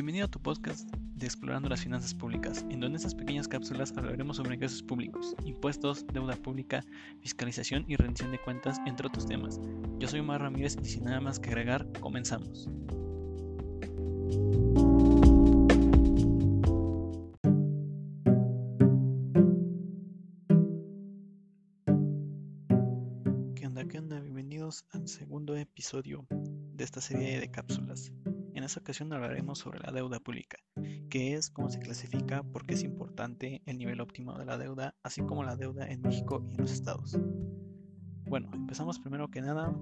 Bienvenido a tu podcast de Explorando las Finanzas Públicas, en donde estas pequeñas cápsulas hablaremos sobre ingresos públicos, impuestos, deuda pública, fiscalización y rendición de cuentas, entre otros temas. Yo soy Omar Ramírez y sin nada más que agregar, comenzamos. ¿Qué onda? ¿Qué onda? Bienvenidos al segundo episodio de esta serie de cápsulas. En esta ocasión hablaremos sobre la deuda pública, qué es, cómo se clasifica, por qué es importante el nivel óptimo de la deuda, así como la deuda en México y en los estados. Bueno, empezamos primero que nada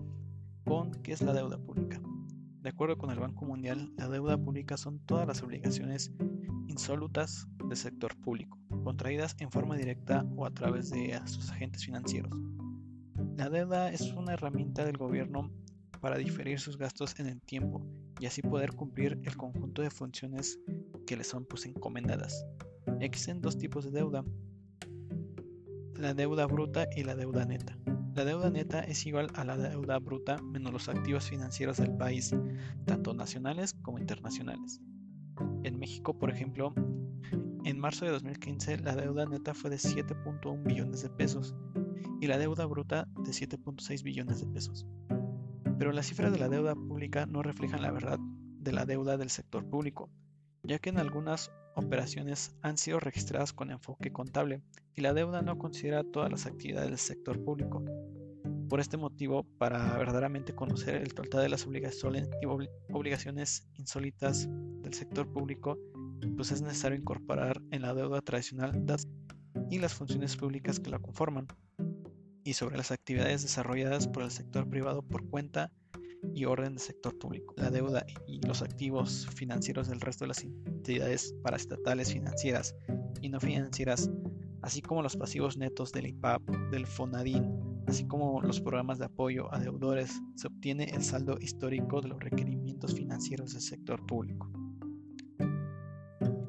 con qué es la deuda pública. De acuerdo con el Banco Mundial, la deuda pública son todas las obligaciones insolutas del sector público, contraídas en forma directa o a través de sus agentes financieros. La deuda es una herramienta del gobierno para diferir sus gastos en el tiempo y así poder cumplir el conjunto de funciones que le son pues encomendadas. Existen dos tipos de deuda, la deuda bruta y la deuda neta. La deuda neta es igual a la deuda bruta menos los activos financieros del país, tanto nacionales como internacionales. En México, por ejemplo, en marzo de 2015 la deuda neta fue de 7.1 billones de pesos y la deuda bruta de 7.6 billones de pesos. Pero las cifras de la deuda pública no reflejan la verdad de la deuda del sector público, ya que en algunas operaciones han sido registradas con enfoque contable y la deuda no considera todas las actividades del sector público. Por este motivo, para verdaderamente conocer el total de las obligaciones insólitas del sector público, pues es necesario incorporar en la deuda tradicional y las funciones públicas que la conforman y sobre las actividades desarrolladas por el sector privado por cuenta y orden del sector público. La deuda y los activos financieros del resto de las entidades paraestatales financieras y no financieras, así como los pasivos netos del IPAP, del FONADIN, así como los programas de apoyo a deudores, se obtiene el saldo histórico de los requerimientos financieros del sector público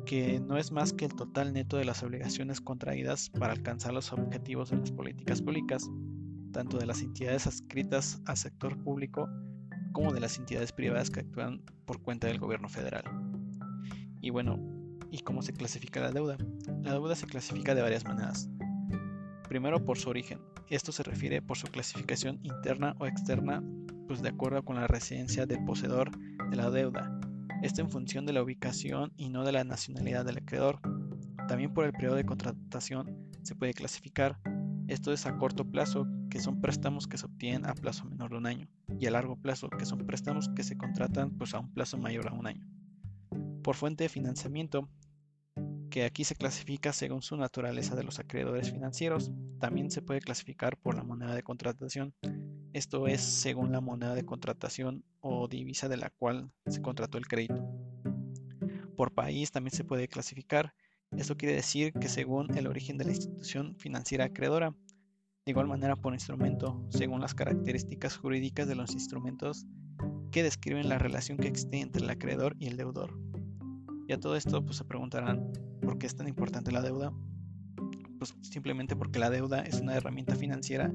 que no es más que el total neto de las obligaciones contraídas para alcanzar los objetivos de las políticas públicas, tanto de las entidades adscritas al sector público como de las entidades privadas que actúan por cuenta del gobierno federal. Y bueno, ¿y cómo se clasifica la deuda? La deuda se clasifica de varias maneras. Primero por su origen. Esto se refiere por su clasificación interna o externa, pues de acuerdo con la residencia del poseedor de la deuda, esto en función de la ubicación y no de la nacionalidad del acreedor. También por el periodo de contratación se puede clasificar. Esto es a corto plazo, que son préstamos que se obtienen a plazo menor de un año, y a largo plazo, que son préstamos que se contratan pues, a un plazo mayor a un año. Por fuente de financiamiento, que aquí se clasifica según su naturaleza de los acreedores financieros, también se puede clasificar por la moneda de contratación, esto es según la moneda de contratación o divisa de la cual se contrató el crédito. Por país también se puede clasificar. Esto quiere decir que según el origen de la institución financiera acreedora. De igual manera por instrumento, según las características jurídicas de los instrumentos que describen la relación que existe entre el acreedor y el deudor. Y a todo esto pues se preguntarán, ¿por qué es tan importante la deuda? Pues simplemente porque la deuda es una herramienta financiera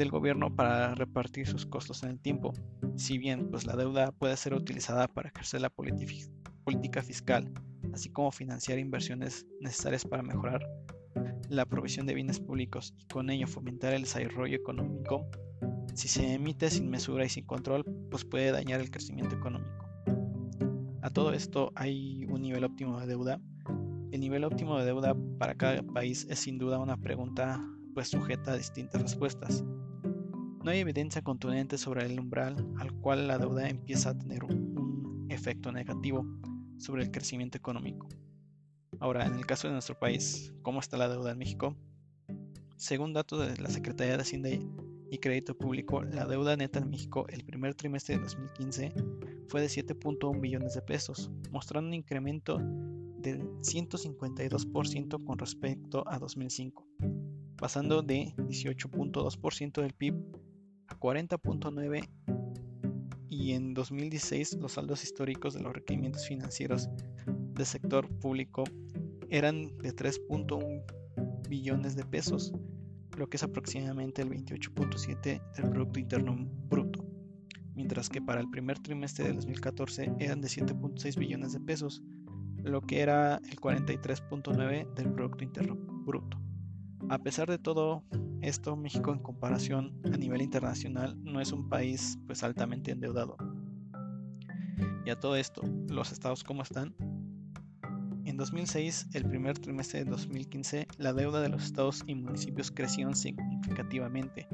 del gobierno para repartir sus costos en el tiempo. Si bien pues, la deuda puede ser utilizada para ejercer la política fiscal, así como financiar inversiones necesarias para mejorar la provisión de bienes públicos y con ello fomentar el desarrollo económico, si se emite sin mesura y sin control, pues puede dañar el crecimiento económico. A todo esto hay un nivel óptimo de deuda. El nivel óptimo de deuda para cada país es sin duda una pregunta pues sujeta a distintas respuestas. No hay evidencia contundente sobre el umbral al cual la deuda empieza a tener un, efecto negativo sobre el crecimiento económico. Ahora, en el caso de nuestro país, ¿cómo está la deuda en México? Según datos de la Secretaría de Hacienda y Crédito Público, la deuda neta en México el primer trimestre de 2015 fue de 7.1 billones de pesos, mostrando un incremento del 152% con respecto a 2005, pasando de 18.2% del PIB 40.9 y en 2016 los saldos históricos de los requerimientos financieros del sector público eran de 3.1 billones de pesos, lo que es aproximadamente el 28.7 del Producto Interno Bruto, mientras que para el primer trimestre del 2014 eran de 7.6 billones de pesos, lo que era el 43.9 del Producto Interno Bruto. A pesar de todo esto, México en comparación a nivel internacional no es un país pues altamente endeudado. Y a todo esto, ¿los estados cómo están? En 2006, el primer trimestre de 2015, la deuda de los estados y municipios creció significativamente,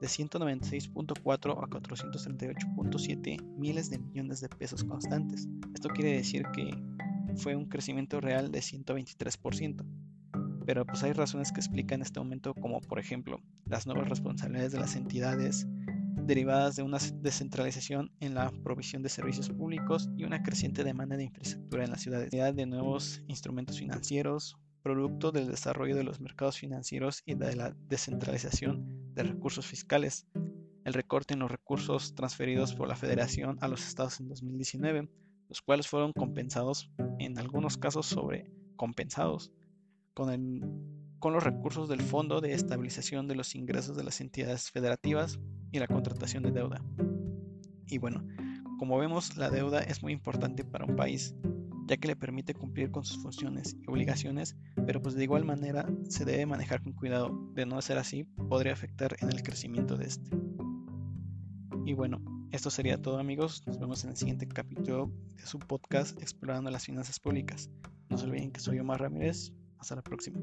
de 196.4 a 438.7 miles de millones de pesos constantes. Esto quiere decir que fue un crecimiento real de 123%. Pero pues hay razones que explican este aumento como por ejemplo las nuevas responsabilidades de las entidades derivadas de una descentralización en la provisión de servicios públicos y una creciente demanda de infraestructura en las ciudades, de nuevos instrumentos financieros, producto del desarrollo de los mercados financieros y de la descentralización de recursos fiscales, el recorte en los recursos transferidos por la Federación a los estados en 2019, los cuales fueron compensados, en algunos casos sobrecompensados, con, con los recursos del Fondo de Estabilización de los Ingresos de las Entidades Federativas y la contratación de deuda. Y bueno, como vemos, la deuda es muy importante para un país, ya que le permite cumplir con sus funciones y obligaciones, pero pues de igual manera se debe manejar con cuidado, de no ser así podría afectar en el crecimiento de este. Y bueno, esto sería todo amigos, nos vemos en el siguiente capítulo de su podcast Explorando las Finanzas Públicas. No se olviden que soy Omar Ramírez, hasta la próxima.